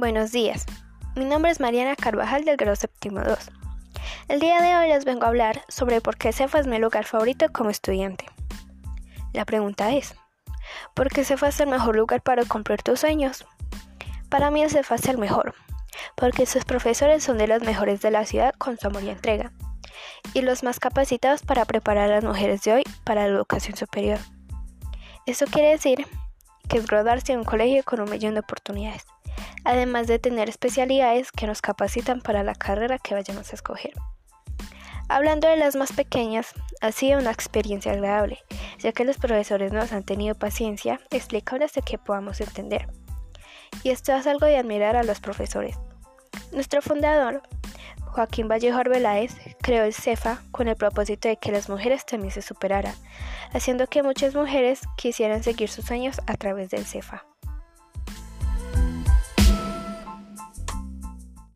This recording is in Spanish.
Buenos días. Mi nombre es Mariana Carvajal del grado séptimo 2. El día de hoy les vengo a hablar sobre por qué CEFA es mi lugar favorito como estudiante. La pregunta es, ¿por qué CEFA es el mejor lugar para cumplir tus sueños? Para mí el CEFA es el mejor, porque sus profesores son de los mejores de la ciudad con su amor y entrega, y los más capacitados para preparar a las mujeres de hoy para la educación superior. Eso quiere decir que es graduarse en un colegio con un millón de oportunidades, además de tener especialidades que nos capacitan para la carrera que vayamos a escoger. Hablando de las más pequeñas, ha sido una experiencia agradable, ya que los profesores nos han tenido paciencia explicando hasta que podamos entender. Y esto es algo de admirar a los profesores. Nuestro fundador, Joaquín Vallejo Arbeláez, creó el CEFA con el propósito de que las mujeres también se superaran, haciendo que muchas mujeres quisieran seguir sus sueños a través del CEFA.